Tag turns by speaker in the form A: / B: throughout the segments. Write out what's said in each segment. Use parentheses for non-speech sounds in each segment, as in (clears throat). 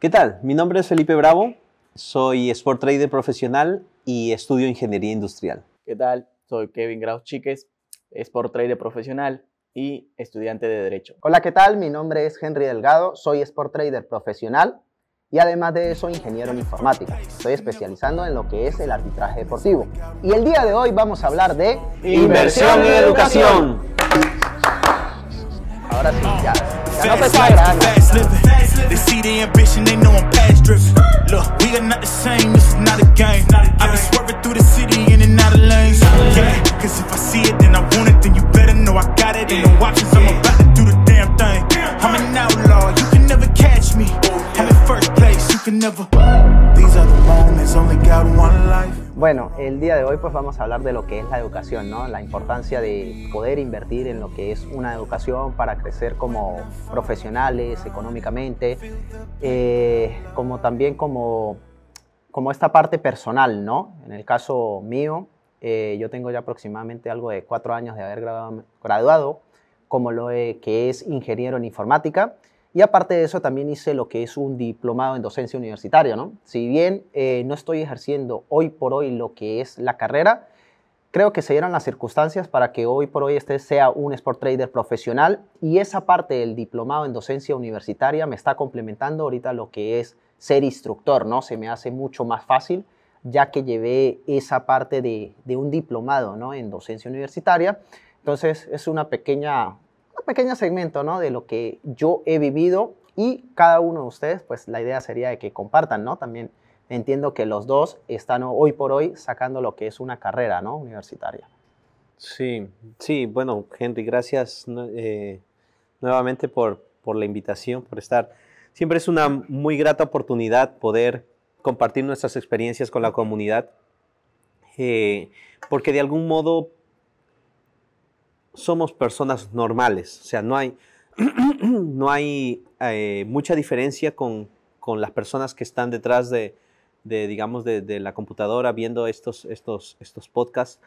A: ¿Qué tal? Mi nombre es Felipe Bravo, soy Sport Trader profesional y estudio Ingeniería Industrial.
B: ¿Qué tal? Soy Kevin Graus Chiques, Sport Trader profesional y estudiante de Derecho.
C: Hola, ¿qué tal? Mi nombre es Henry Delgado, soy Sport Trader profesional y además de eso ingeniero en informática. Estoy especializando en lo que es el arbitraje deportivo. Y el día de hoy vamos a hablar de
A: inversión en educación.
C: Ahora sí, ya. ya no.
D: They see the ambition, they know I'm past driven. Look, we are not the same, this is not a game. I be swerving through the city in and out of lanes. Yeah, cause if I see it, then I want it, then you better know I got it. Ain't no options, I'm about to do the damn thing. I'm an outlaw, you can never catch me. I'm in first place, you can never.
C: Bueno, el día de hoy pues vamos a hablar de lo que es la educación, ¿no? La importancia de poder invertir en lo que es una educación para crecer como profesionales, económicamente, eh, como también como, como esta parte personal, ¿no? En el caso mío, eh, yo tengo ya aproximadamente algo de cuatro años de haber graduado, graduado como lo que es ingeniero en informática y aparte de eso, también hice lo que es un diplomado en docencia universitaria, ¿no? Si bien eh, no estoy ejerciendo hoy por hoy lo que es la carrera, creo que se dieron las circunstancias para que hoy por hoy este sea un sport trader profesional y esa parte del diplomado en docencia universitaria me está complementando ahorita lo que es ser instructor, ¿no? Se me hace mucho más fácil ya que llevé esa parte de, de un diplomado, ¿no? En docencia universitaria. Entonces es una pequeña, pequeño segmento ¿no? de lo que yo he vivido y cada uno de ustedes, pues la idea sería de que compartan, ¿no? También entiendo que los dos están hoy por hoy sacando lo que es una carrera, ¿no? Universitaria.
A: Sí, sí, bueno, Henry, gracias eh, nuevamente por, por la invitación, por estar. Siempre es una muy grata oportunidad poder compartir nuestras experiencias con la comunidad, eh, porque de algún modo somos personas normales, o sea, no hay, (clears throat) no hay eh, mucha diferencia con, con, las personas que están detrás de, de digamos, de, de, la computadora viendo estos, estos, estos podcasts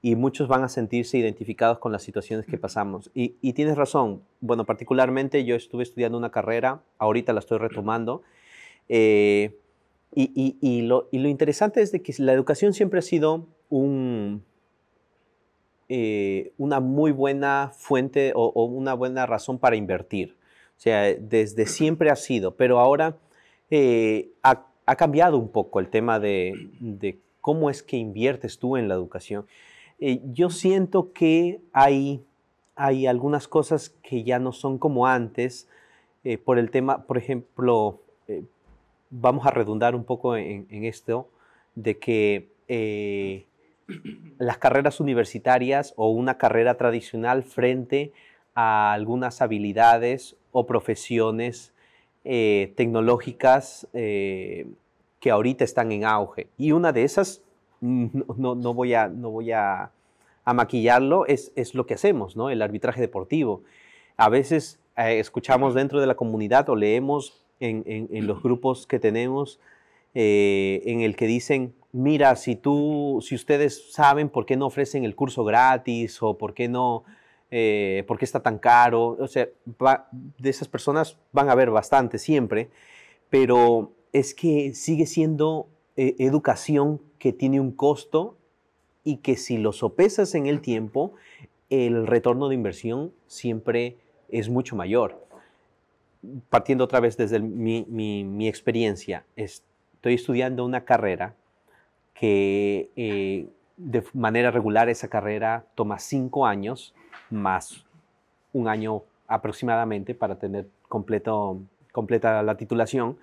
A: y muchos van a sentirse identificados con las situaciones que pasamos. Y, y, tienes razón, bueno, particularmente yo estuve estudiando una carrera, ahorita la estoy retomando, eh, y, y, lo, y lo interesante es de que la educación siempre ha sido un, eh, una muy buena fuente o, una buena razón para invertir. O sea, desde siempre ha sido, pero ahora eh, ha, cambiado un poco el tema de, cómo es que inviertes tú en la educación. Eh, yo siento que hay, hay algunas cosas que ya no son como antes por el tema, por ejemplo, vamos a redundar un poco en esto, de que las carreras universitarias o una carrera tradicional frente a algunas habilidades o profesiones eh, tecnológicas eh, que ahorita están en auge. Y una de esas, no, no, voy, a, no voy a, maquillarlo, es, es, lo que hacemos, ¿no? el arbitraje deportivo. A veces eh, escuchamos dentro de la comunidad o leemos en, en, los grupos que tenemos en el que dicen, mira, si tú, si ustedes saben por qué no ofrecen el curso gratis o por qué no, eh, por qué está tan caro, o sea, de esas personas van a haber bastante siempre, pero es que sigue siendo eh, educación que tiene un costo y que si lo sopesas en el tiempo, el retorno de inversión siempre es mucho mayor. Partiendo otra vez desde mi experiencia, estoy estudiando una carrera que eh, de manera regular esa carrera toma cinco años más un año aproximadamente para tener completo, completa la titulación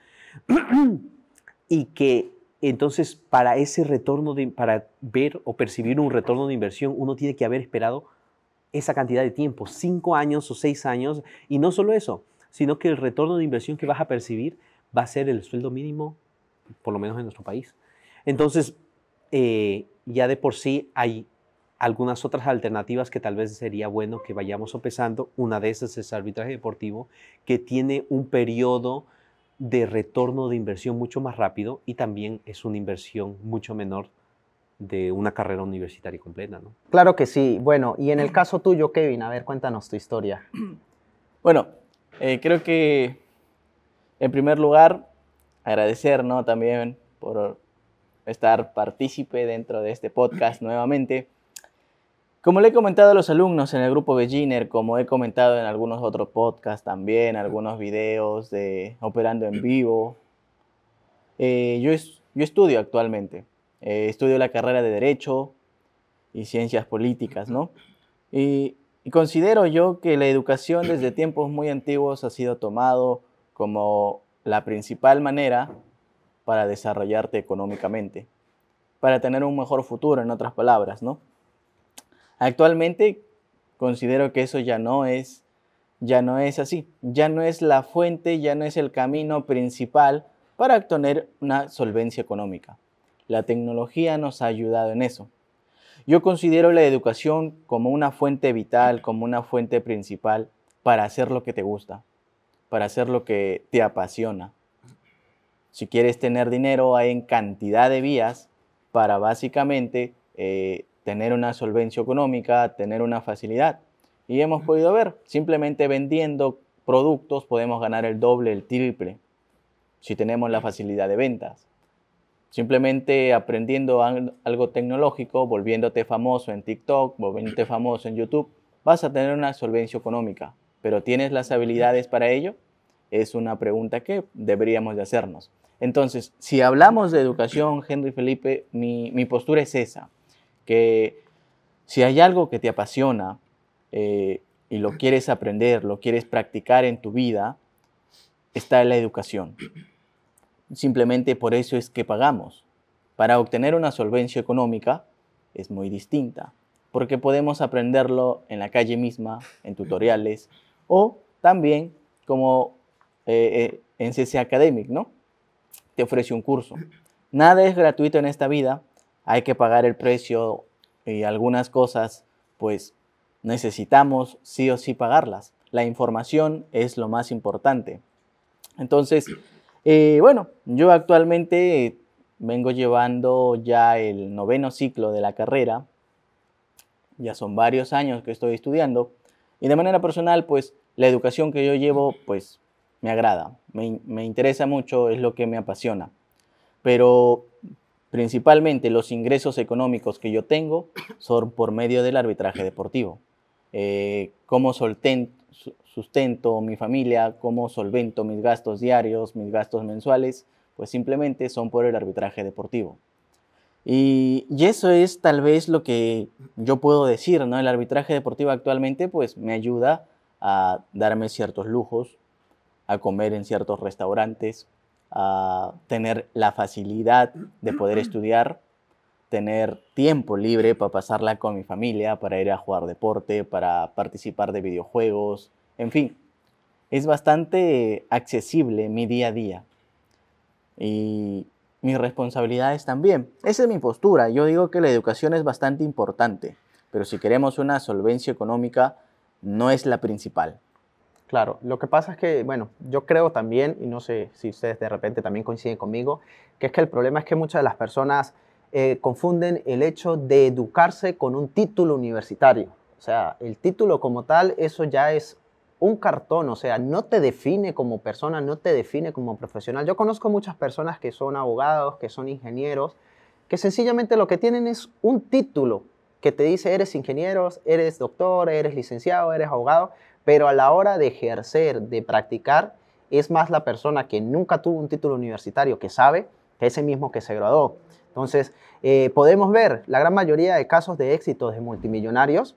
A: (clears throat) y que entonces para ese retorno, de, para ver o percibir un retorno de inversión, uno tiene que haber esperado esa cantidad de tiempo, cinco años o seis años, y no solo eso, sino que el retorno de inversión que vas a percibir va a ser el sueldo mínimo, por lo menos en nuestro país. Entonces, eh, ya de por sí hay algunas otras alternativas que tal vez sería bueno que vayamos sopesando. Una de esas es arbitraje deportivo, que tiene un periodo de retorno de inversión mucho más rápido y también es una inversión mucho menor de una carrera universitaria completa, ¿no?
C: Claro que sí. Bueno, y en el caso tuyo, Kevin, a ver, cuéntanos tu historia. (clears throat)
B: Bueno, eh, creo que en primer lugar agradecer ¿no? también por estar partícipe dentro de este podcast nuevamente. Como le he comentado a los alumnos en el grupo Beginner, como he comentado en algunos otros podcasts también, algunos videos de operando en vivo, eh, yo, yo, estudio actualmente. Eh, estudio la carrera de Derecho y Ciencias Políticas, ¿no? Y, y, considero yo que la educación desde tiempos muy antiguos ha sido tomado como la principal manera para desarrollarte económicamente, para tener un mejor futuro, en otras palabras, ¿no? Actualmente considero que eso ya no es ya no es así, ya no es la fuente, ya no es el camino principal para obtener una solvencia económica. La tecnología nos ha ayudado en eso. Yo considero la educación como una fuente vital, como una fuente principal para hacer lo que te gusta, para hacer lo que te apasiona. Si quieres tener dinero, hay en cantidad de vías para básicamente eh, tener una solvencia económica, tener una facilidad. Y hemos podido ver, simplemente vendiendo productos podemos ganar el doble, el triple, si tenemos la facilidad de ventas. Simplemente aprendiendo algo tecnológico, volviéndote famoso en TikTok, volviéndote (clears throat) famoso en YouTube, vas a tener una solvencia económica. Pero ¿tienes las habilidades para ello? Es una pregunta que deberíamos de hacernos. Entonces, si hablamos de educación, Henry Felipe, mi, postura es esa que si hay algo que te apasiona eh, y lo quieres aprender, lo quieres practicar en tu vida, está en la educación. Simplemente por eso es que pagamos. Para obtener una solvencia económica es muy distinta, porque podemos aprenderlo en la calle misma, en tutoriales, o también como eh, eh, en CC Academic, ¿no? Te ofrece un curso. Nada es gratuito en esta vida hay que pagar el precio y algunas cosas, pues necesitamos sí o sí pagarlas. La información es lo más importante. Entonces, eh, bueno, yo actualmente vengo llevando ya el noveno ciclo de la carrera. Ya son varios años que estoy estudiando. Y de manera personal, pues la educación que yo llevo, pues me agrada, me, me interesa mucho, es lo que me apasiona. Pero Principalmente los ingresos económicos que yo tengo son por medio del arbitraje deportivo. Eh, cómo sustento mi familia, cómo solvento mis gastos diarios, mis gastos mensuales, pues simplemente son por el arbitraje deportivo. Y, y, eso es tal vez lo que yo puedo decir, ¿no? El arbitraje deportivo actualmente pues me ayuda a darme ciertos lujos, a comer en ciertos restaurantes, a tener la facilidad de poder (clears throat) estudiar, tener tiempo libre para pasarla con mi familia, para ir a jugar deporte, para participar de videojuegos, en fin, es bastante accesible mi día a día. Y mis responsabilidades también. Esa es mi postura. Yo digo que la educación es bastante importante, pero si queremos una solvencia económica, no es la principal.
C: Claro, lo que pasa es que, bueno, yo creo también, y no sé si ustedes de repente también coinciden conmigo, que es que el problema es que muchas de las personas eh, confunden el hecho de educarse con un título universitario. O sea, el título como tal, eso ya es un cartón, o sea, no te define como persona, no te define como profesional. Yo conozco muchas personas que son abogados, que son ingenieros, que sencillamente lo que tienen es un título que te dice eres ingeniero, eres doctor, eres licenciado, eres abogado, pero a la hora de ejercer, de practicar, es más la persona que nunca tuvo un título universitario que sabe que ese mismo que se graduó. Entonces, eh, podemos ver la gran mayoría de casos de éxito de multimillonarios,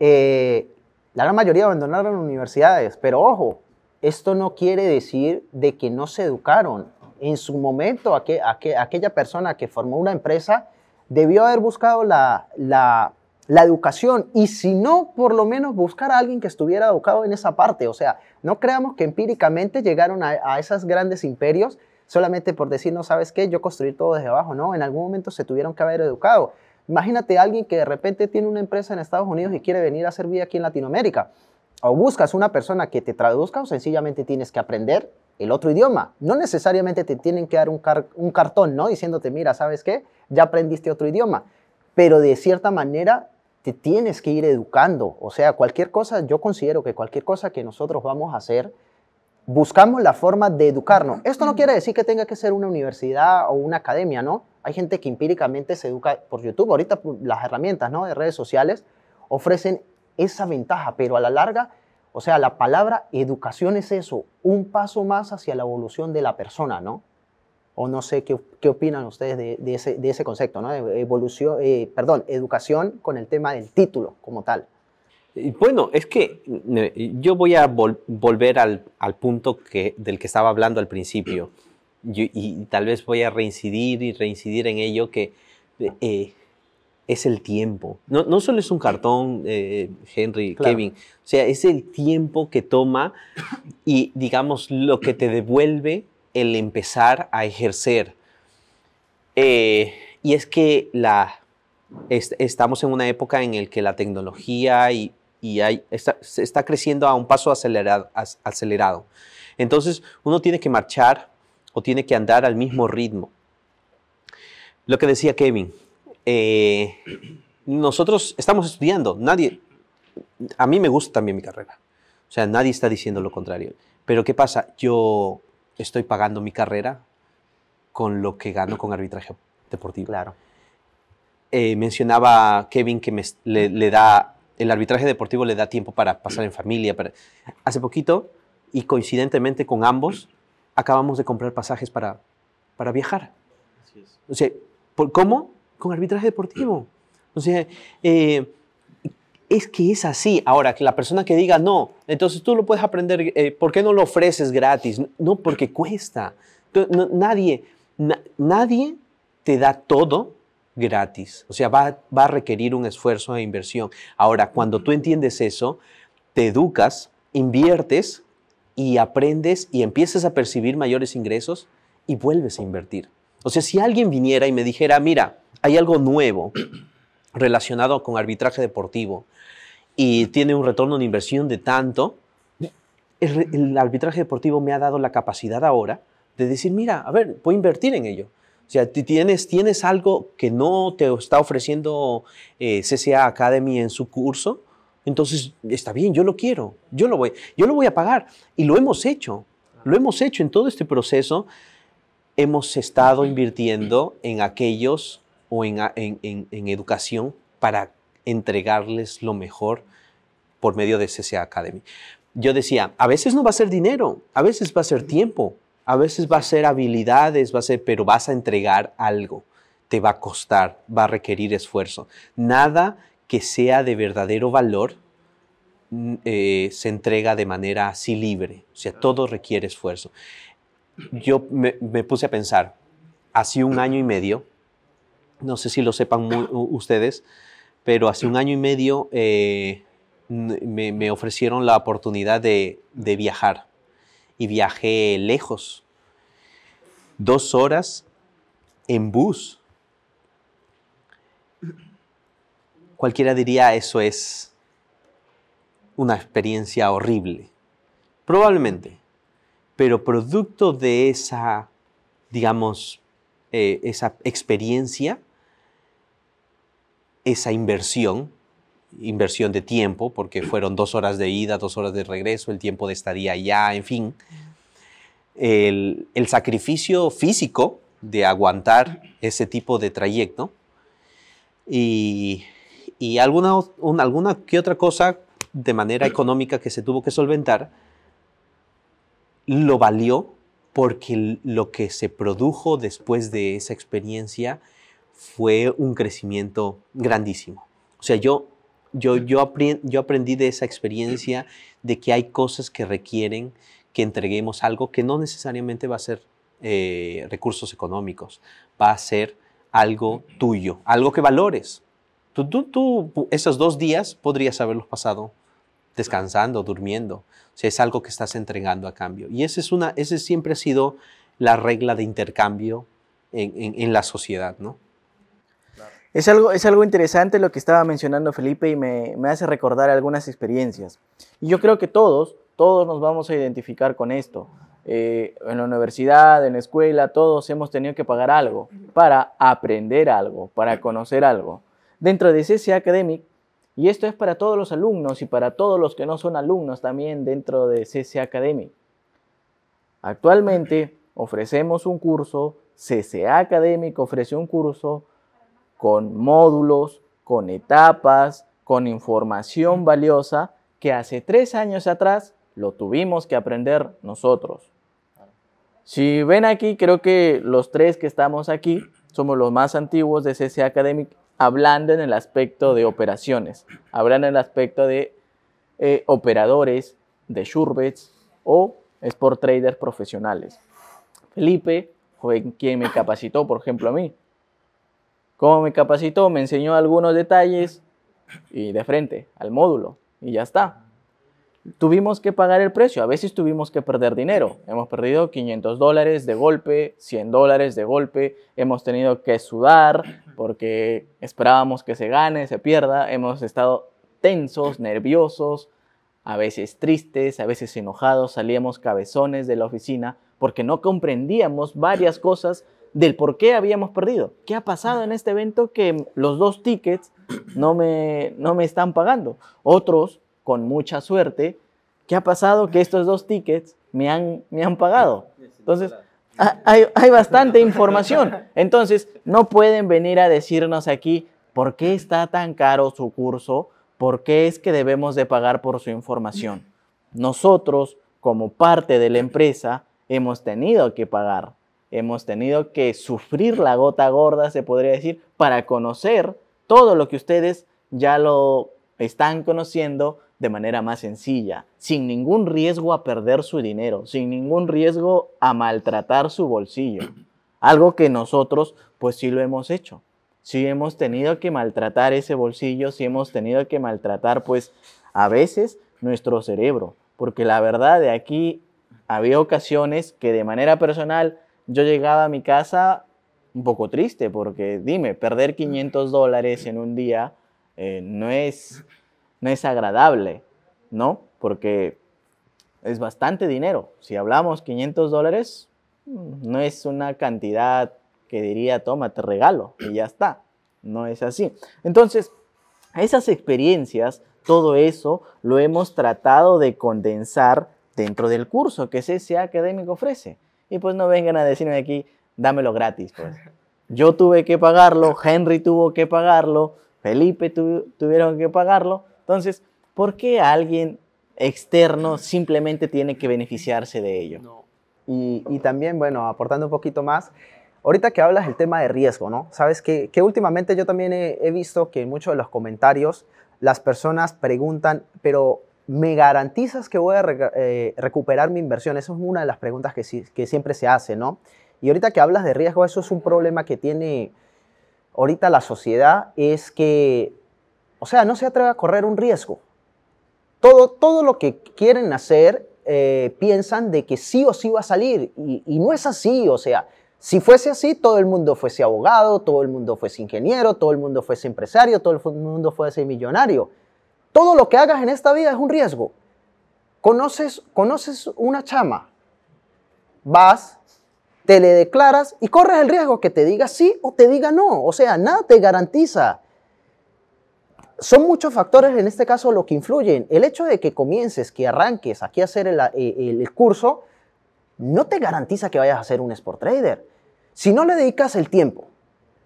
C: eh, la gran mayoría abandonaron universidades, pero ojo, esto no quiere decir de que no se educaron. En su momento, aquella persona que formó una empresa debió haber buscado la, la la educación y si no, por lo menos buscar a alguien que estuviera educado en esa parte. O sea, no creamos que empíricamente llegaron a, a esos grandes imperios solamente por decir, no sabes qué, yo construir todo desde abajo. No, en algún momento se tuvieron que haber educado. Imagínate a alguien que de repente tiene una empresa en Estados Unidos y quiere venir a servir aquí en Latinoamérica. O buscas una persona que te traduzca o sencillamente tienes que aprender el otro idioma. No necesariamente te tienen que dar un, un cartón, ¿no? Diciéndote, mira, ¿sabes qué? Ya aprendiste otro idioma. Pero de cierta manera te tienes que ir educando. O sea, cualquier cosa, yo considero que cualquier cosa que nosotros vamos a hacer, buscamos la forma de educarnos. Esto no quiere decir que tenga que ser una universidad o una academia, ¿no? Hay gente que empíricamente se educa por YouTube. Ahorita las herramientas ¿no? de redes sociales ofrecen esa ventaja, pero a la larga, o sea, la palabra educación es eso, un paso más hacia la evolución de la persona, ¿no? O no sé qué, qué opinan ustedes de, de, ese, de, ese, concepto, ¿no? Evolución, eh, perdón, educación con el tema del título como tal.
A: Bueno, es que yo voy a vol volver al, al, punto que, del que estaba hablando al principio. Yo, y tal vez voy a reincidir y reincidir en ello que eh, es el tiempo. No, no, solo es un cartón, eh, Henry, claro. Kevin, o sea, es el tiempo que toma y, digamos, lo que te devuelve el empezar a ejercer. Eh, y es que la, est estamos en una época en la que la tecnología y, y hay, está, está, creciendo a un paso acelerado, acelerado. Entonces, uno tiene que marchar o tiene que andar al mismo ritmo. Lo que decía Kevin, eh, nosotros estamos estudiando, nadie, a mí me gusta también mi carrera, o sea, nadie está diciendo lo contrario, pero ¿qué pasa? Yo estoy pagando mi carrera con lo que gano con arbitraje deportivo.
C: Claro.
A: Eh, mencionaba Kevin que me, le, le, da, el arbitraje deportivo le da tiempo para pasar en familia. Para, hace poquito, y coincidentemente con ambos, acabamos de comprar pasajes para, para viajar. O sea, ¿por, ¿cómo? Con arbitraje deportivo. O sea, eh, es que es así. Ahora, que la persona que diga, no, entonces tú lo puedes aprender, eh, ¿por qué no lo ofreces gratis? No, porque cuesta. Nadie, na, nadie te da todo gratis. O sea, va, va, a requerir un esfuerzo de inversión. Ahora, cuando tú entiendes eso, te educas, inviertes y aprendes y empiezas a percibir mayores ingresos y vuelves a invertir. O sea, si alguien viniera y me dijera, mira, hay algo nuevo relacionado con arbitraje deportivo y tiene un retorno de inversión de tanto, el, el arbitraje deportivo me ha dado la capacidad ahora de decir, mira, a ver, puedo invertir en ello. O sea, tienes, tienes algo que no te está ofreciendo eh, CCA Academy en su curso, entonces está bien, yo lo quiero, yo lo voy, yo lo voy a pagar. Y lo hemos hecho, lo hemos hecho en todo este proceso. Hemos estado invirtiendo en aquellos o en, en, en, educación para entregarles lo mejor por medio de CCA Academy. Yo decía, a veces no va a ser dinero, a veces va a ser tiempo, a veces va a ser habilidades, va a ser, pero vas a entregar algo. Te va a costar, va a requerir esfuerzo. Nada que sea de verdadero valor eh, se entrega de manera así libre. O sea, todo requiere esfuerzo. Yo me, me puse a pensar, hace un año y medio, no sé si lo sepan ustedes, pero hace un año y medio eh, me, ofrecieron la oportunidad de, de viajar y viajé lejos. Dos horas en bus. Cualquiera diría eso es una experiencia horrible. Probablemente. Pero producto de esa, digamos, eh, esa experiencia, esa inversión, inversión de tiempo, porque fueron dos horas de ida, dos horas de regreso, el tiempo de estadía allá, en fin. El, el sacrificio físico de aguantar ese tipo de trayecto y, y alguna, una, alguna que otra cosa de manera económica que se tuvo que solventar, lo valió porque lo que se produjo después de esa experiencia fue un crecimiento grandísimo. O sea, yo yo, yo, aprend, yo aprendí de esa experiencia de que hay cosas que requieren que entreguemos algo que no necesariamente va a ser eh, recursos económicos, va a ser algo tuyo, algo que valores. Tú, tú, tú, esos dos días podrías haberlos pasado descansando, durmiendo. O sea, es algo que estás entregando a cambio. Y esa es una, ese siempre ha sido la regla de intercambio en, la sociedad, ¿no?
B: Es algo, es algo interesante lo que estaba mencionando Felipe y me, me, hace recordar algunas experiencias. Y yo creo que todos, todos nos vamos a identificar con esto. Eh, en la universidad, en la escuela, todos hemos tenido que pagar algo para aprender algo, para conocer algo. Dentro de CCA Academic, y esto es para todos los alumnos y para todos los que no son alumnos también dentro de CCA Academic, Actualmente ofrecemos un curso, CCA Académico ofrece un curso con módulos, con etapas, con información valiosa que hace tres años atrás lo tuvimos que aprender nosotros. Si ven aquí, creo que los tres que estamos aquí somos los más antiguos de CCA Academic hablando en el aspecto de operaciones, hablando en el aspecto de eh, operadores, de Shurbets o Sport Traders profesionales. Felipe fue quien me capacitó, por ejemplo, a mí. ¿Cómo me capacitó? Me enseñó algunos detalles y de frente al módulo y ya está. Tuvimos que pagar el precio, a veces tuvimos que perder dinero. Hemos perdido 500 dólares de golpe, 100 dólares de golpe, hemos tenido que sudar porque esperábamos que se gane, se pierda, hemos estado tensos, nerviosos, a veces tristes, a veces enojados, salíamos cabezones de la oficina porque no comprendíamos varias cosas del por qué habíamos perdido. ¿Qué ha pasado en este evento que los dos tickets no me, no me están pagando? Otros, con mucha suerte, ¿qué ha pasado que estos dos tickets me han, me han pagado? Entonces, hay, hay bastante información. Entonces, no pueden venir a decirnos aquí por qué está tan caro su curso, por qué es que debemos de pagar por su información. Nosotros, como parte de la empresa, hemos tenido que pagar hemos tenido que sufrir la gota gorda, se podría decir, para conocer todo lo que ustedes ya lo están conociendo de manera más sencilla, sin ningún riesgo a perder su dinero, sin ningún riesgo a maltratar su bolsillo. (clears throat) Algo que nosotros pues sí lo hemos hecho. Sí hemos tenido que maltratar ese bolsillo, sí hemos tenido que maltratar pues a veces nuestro cerebro, porque la verdad de aquí había ocasiones que de manera personal yo llegaba a mi casa un poco triste porque dime, perder 500 dólares en un día eh, no, es, no es agradable, ¿no? Porque es bastante dinero. Si hablamos 500 dólares, mm, no es una cantidad que diría, toma, te regalo y ya está. No es así. Entonces, esas experiencias, todo eso lo hemos tratado de condensar dentro del curso que CSA Académico ofrece. Y pues no vengan a decirme aquí, dámelo gratis, pues. Yo tuve que pagarlo, Henry tuvo que pagarlo, Felipe tuvieron que pagarlo. Entonces, ¿por qué alguien externo simplemente tiene que beneficiarse de ello?
C: Y, también, bueno, aportando un poquito más, ahorita que hablas del tema de riesgo, ¿no? Sabes que, que últimamente yo también he, he, visto que en muchos de los comentarios las personas preguntan, pero ¿me garantizas que voy a eh, recuperar mi inversión? Esa es una de las preguntas que, siempre se hace, ¿no? Y ahorita que hablas de riesgo, eso es un problema que tiene ahorita la sociedad, es que, o sea, no se atreve a correr un riesgo. Todo, todo lo que quieren hacer, eh, piensan de que sí o sí va a salir, y no es así, o sea, si fuese así, todo el mundo fuese abogado, todo el mundo fuese ingeniero, todo el mundo fuese empresario, todo el mundo fuese millonario. Todo lo que hagas en esta vida es un riesgo. Conoces, conoces una chama, vas, te le declaras y corres el riesgo que te diga sí o te diga no. O sea, nada te garantiza. Son muchos factores en este caso lo que influyen. El hecho de que comiences, que arranques aquí a hacer el, el curso, no te garantiza que vayas a ser un sport trader. Si no le dedicas el tiempo,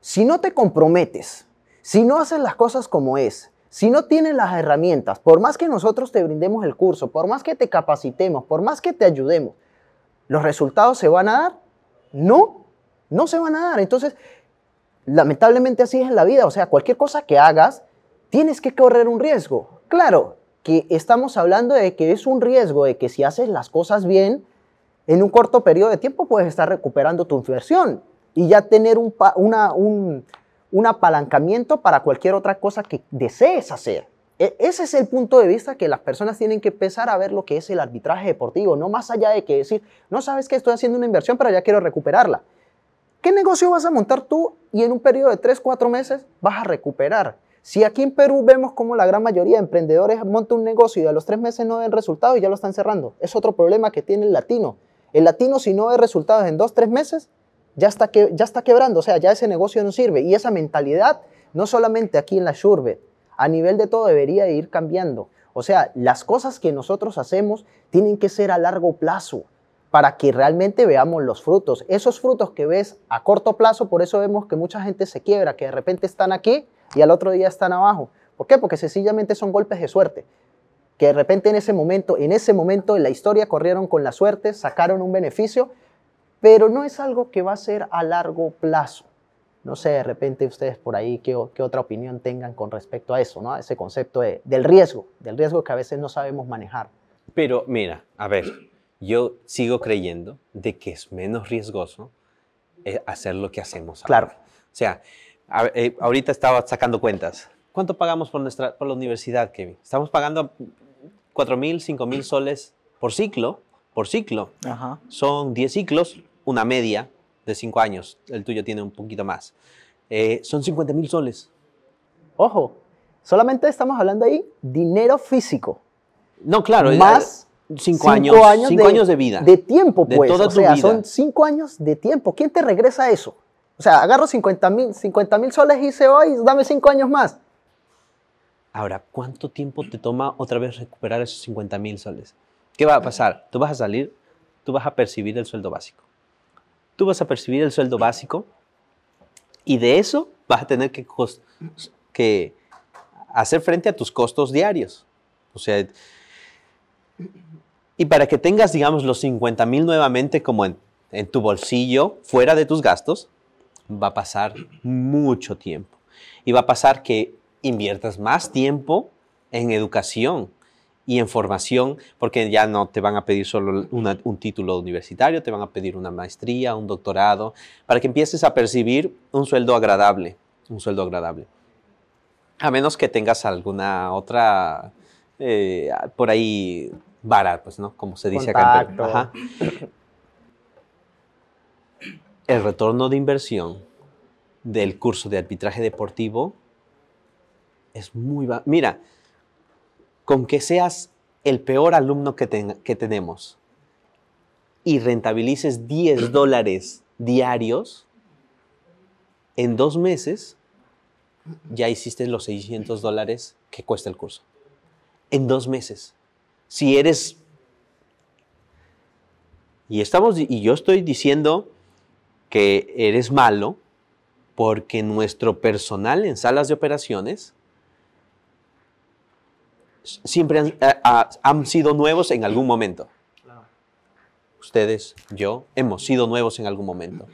C: si no te comprometes, si no haces las cosas como es, si no tienes las herramientas, por más que nosotros te brindemos el curso, por más que te capacitemos, por más que te ayudemos, ¿los resultados se van a dar? No, no se van a dar. Entonces, lamentablemente así es en la vida. O sea, cualquier cosa que hagas, tienes que correr un riesgo. Claro que estamos hablando de que es un riesgo de que si haces las cosas bien, en un corto periodo de tiempo puedes estar recuperando tu inversión y ya tener un, una, un, un apalancamiento para cualquier otra cosa que desees hacer. E, ese es el punto de vista que las personas tienen que empezar a ver lo que es el arbitraje deportivo, no más allá de que decir, no sabes que estoy haciendo una inversión, pero ya quiero recuperarla. ¿Qué negocio vas a montar tú y en un periodo de 3, 4 meses vas a recuperar? Si aquí en Perú vemos como la gran mayoría de emprendedores monta un negocio y a los 3 meses no ven resultados y ya lo están cerrando, es otro problema que tiene el latino. El latino si no ve resultados en 2, 3 meses, ya está, que, ya está quebrando, o sea, ya ese negocio no sirve. Y esa mentalidad, no solamente aquí en la Shurbet, a nivel de todo debería ir cambiando. O sea, las cosas que nosotros hacemos tienen que ser a largo plazo. para que realmente veamos los frutos. Esos frutos que ves a corto plazo, por eso vemos que mucha gente se quiebra, que de repente están aquí y al otro día están abajo. ¿Por qué? Porque sencillamente son golpes de suerte. Que de repente en ese momento, en ese momento en la historia corrieron con la suerte, sacaron un beneficio, pero no es algo que va a ser a largo plazo. No sé, de repente ustedes por ahí, ¿qué, qué otra opinión tengan con respecto a eso, ¿no? A ese concepto de- del riesgo, del riesgo que a veces no sabemos manejar.
A: Pero mira, a ver, yo sigo creyendo de que es menos riesgoso eh, hacer lo que hacemos.
C: Claro.
A: ahora. O sea, a- eh, ahorita estaba sacando cuentas. ¿Cuánto pagamos por, nuestra, por la universidad, Kevin? Estamos pagando 4 mil, 5 mil soles por ciclo, por ciclo.
B: Ajá.
A: Son 10 ciclos, una media de 5 años. El tuyo tiene un poquito más. Eh, son 50 mil soles.
C: Ojo, solamente estamos hablando ahí dinero físico.
A: No, claro.
C: más
A: 5 años, cinco años de vida.
C: De tiempo,
A: De
C: pues.
A: toda
C: o
A: tu
C: sea,
A: vida.
C: son 5 años de tiempo. ¿Quién te regresa eso? O sea, agarro 50 mil 50 mil soles y se va y dame 5 años más.
A: Ahora, ¿cuánto tiempo te toma otra vez recuperar esos 50 mil soles? ¿Qué va a pasar? Tú vas a salir, tú vas a percibir el sueldo básico. Tú vas a percibir el sueldo básico y de eso vas a tener que, hacer frente a tus costos diarios. O sea, y para que tengas, digamos, los 50 mil nuevamente como en tu bolsillo, fuera de tus gastos, va a pasar mucho tiempo. Y va a pasar que inviertas más tiempo en educación y en formación, porque ya no te van a pedir solo una- un título universitario, te van a pedir una maestría, un doctorado, para que empieces a percibir un sueldo agradable, un sueldo agradable. A menos que tengas alguna otra, eh, por ahí, vara, pues, ¿no? Como se dice acá en Perú.
C: Contacto.
A: Ajá. El retorno de inversión del curso de arbitraje deportivo es muy... Mira, con que seas el peor alumno que, ten- que tenemos y rentabilices 10 dólares diarios, en dos meses ya hiciste los 600 dólares que cuesta el curso. En dos meses. Si eres... Y, estamos, y yo estoy diciendo que eres malo porque nuestro personal en salas de operaciones siempre han, a- a- han sido nuevos en algún momento. Ustedes, yo, hemos sido nuevos en algún momento.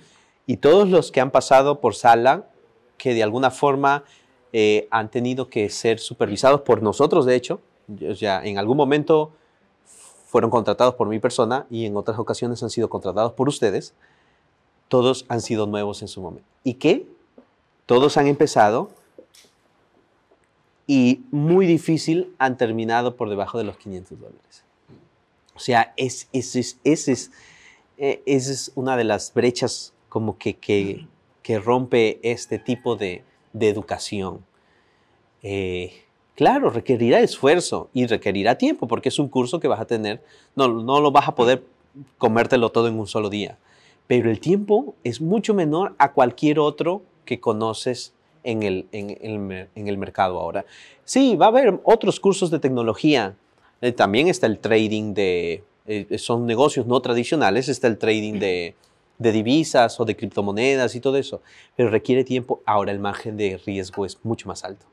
A: Y todos los que han pasado por sala, que de alguna forma eh, han tenido que ser supervisados por nosotros, de hecho, o sea, en algún momento fueron contratados por mi persona y en otras ocasiones han sido contratados por ustedes, todos han sido nuevos en su momento. ¿Y qué? Todos han empezado y muy difícil han terminado por debajo de los 500 dólares. O sea, es, es, es, ese es, eh, esa es una de las brechas como que, que, que rompe este tipo de, de educación. Eh, claro, requerirá esfuerzo y requerirá tiempo porque es un curso que vas a tener, no, no lo vas a poder comértelo todo en un solo día, pero el tiempo es mucho menor a cualquier otro que conoces en el, en el en el mercado ahora. Sí, va a haber otros cursos de tecnología. Eh, también está el trading de, eh, son negocios no tradicionales, está el trading de, de divisas o de criptomonedas y todo eso, pero requiere tiempo. Ahora el margen de riesgo es mucho más alto.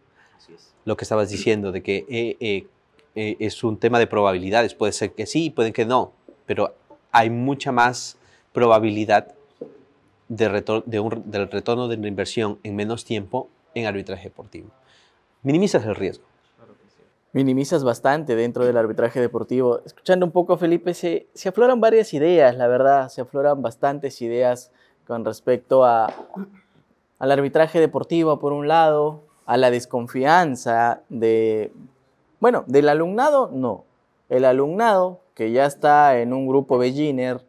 A: Lo que estabas diciendo de que eh, eh, eh, es un tema de probabilidades, puede ser que sí, puede que no, pero hay mucha más probabilidad de retor- de un- del retorno de la inversión en menos tiempo en arbitraje deportivo. Minimizas el riesgo.
B: minimizas bastante dentro del arbitraje deportivo. Escuchando un poco Felipe, se, se afloran varias ideas, la verdad, se afloran bastantes ideas con respecto a, al arbitraje deportivo, por un lado, a la desconfianza de, bueno, del alumnado, no. El alumnado que ya está en un grupo beginner,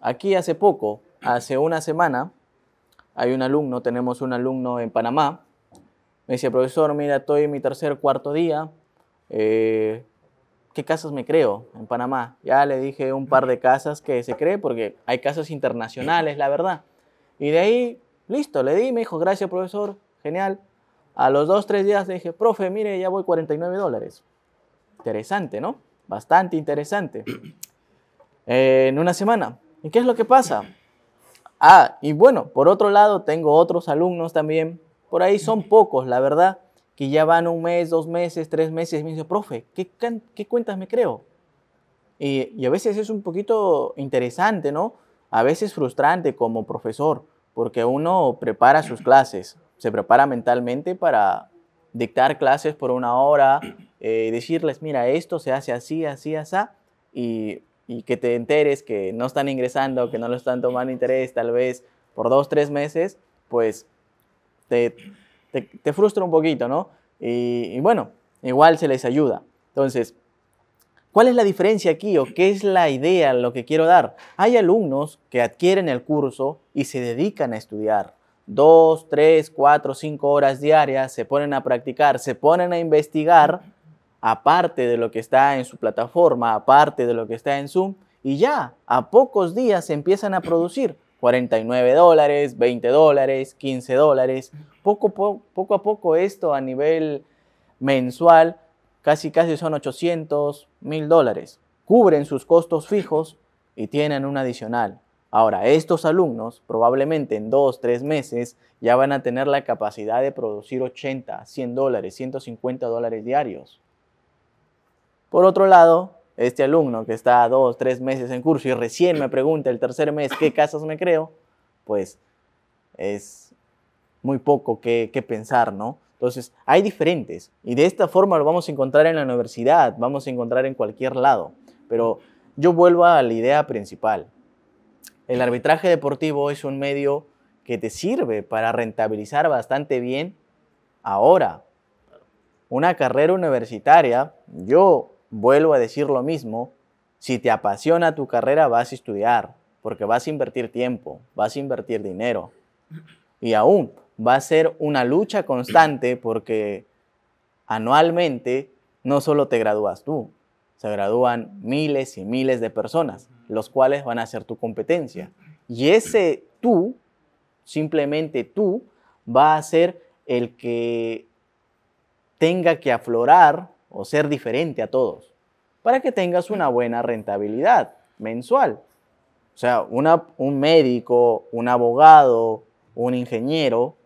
B: aquí hace poco, hace una semana, hay un alumno, tenemos un alumno en Panamá, me dice, profesor, mira, estoy en mi tercer, cuarto día. eh, ¿Qué casas me creo en Panamá? Ya le dije un par de casas que se cree porque hay casas internacionales, la verdad. Y de ahí, listo, le di, me dijo, gracias, profesor, genial. A los dos, tres días le dije, profe, mire, ya voy 49 dólares. Interesante, ¿no? Bastante interesante. (clears throat) eh, en una semana. ¿Y qué es lo que pasa? Ah, y bueno, por otro lado, tengo otros alumnos también, por ahí son pocos, la verdad, que ya van un mes, dos meses, tres meses, y me dicen, profe, ¿qué, qué cuentas me creo? Y, a veces es un poquito interesante, ¿no? A veces frustrante como profesor, porque uno prepara sus clases, se prepara mentalmente para dictar clases por una hora, eh, decirles, mira, esto se hace así, así, así, y y que te enteres que no están ingresando, que no lo están tomando interés tal vez por dos, tres meses, pues te, te, frustra un poquito, ¿no? Y, bueno, igual se les ayuda. Entonces, ¿cuál es la diferencia aquí o qué es la idea, lo que quiero dar? Hay alumnos que adquieren el curso y se dedican a estudiar. Dos, tres, cuatro, cinco horas diarias, se ponen a practicar, se ponen a investigar aparte de lo que está en su plataforma, aparte de lo que está en Zoom, y ya a pocos días se empiezan a producir 49 dólares, 20 dólares, 15 dólares. Poco, poco a poco esto a nivel mensual, casi casi son 800, 1000 dólares. Cubren sus costos fijos y tienen un adicional. Ahora, estos alumnos probablemente en dos, tres meses ya van a tener la capacidad de producir 80, 100 dólares, 150 dólares diarios. Por otro lado, este alumno que está dos, tres meses en curso y recién me pregunta el tercer mes qué casas me creo, pues es muy poco que, pensar, ¿no? Entonces, hay diferentes y de esta forma lo vamos a encontrar en la universidad, vamos a encontrar en cualquier lado. Pero yo vuelvo a la idea principal. El arbitraje deportivo es un medio que te sirve para rentabilizar bastante bien ahora. Una carrera universitaria, yo vuelvo a decir lo mismo, si te apasiona tu carrera vas a estudiar, porque vas a invertir tiempo, vas a invertir dinero. Y aún va a ser una lucha constante porque anualmente no solo te gradúas tú, se gradúan miles y miles de personas, los cuales van a ser tu competencia. Y ese tú, simplemente tú, va a ser el que tenga que aflorar o ser diferente a todos, para que tengas una buena rentabilidad mensual. O sea, un médico, un abogado, un ingeniero,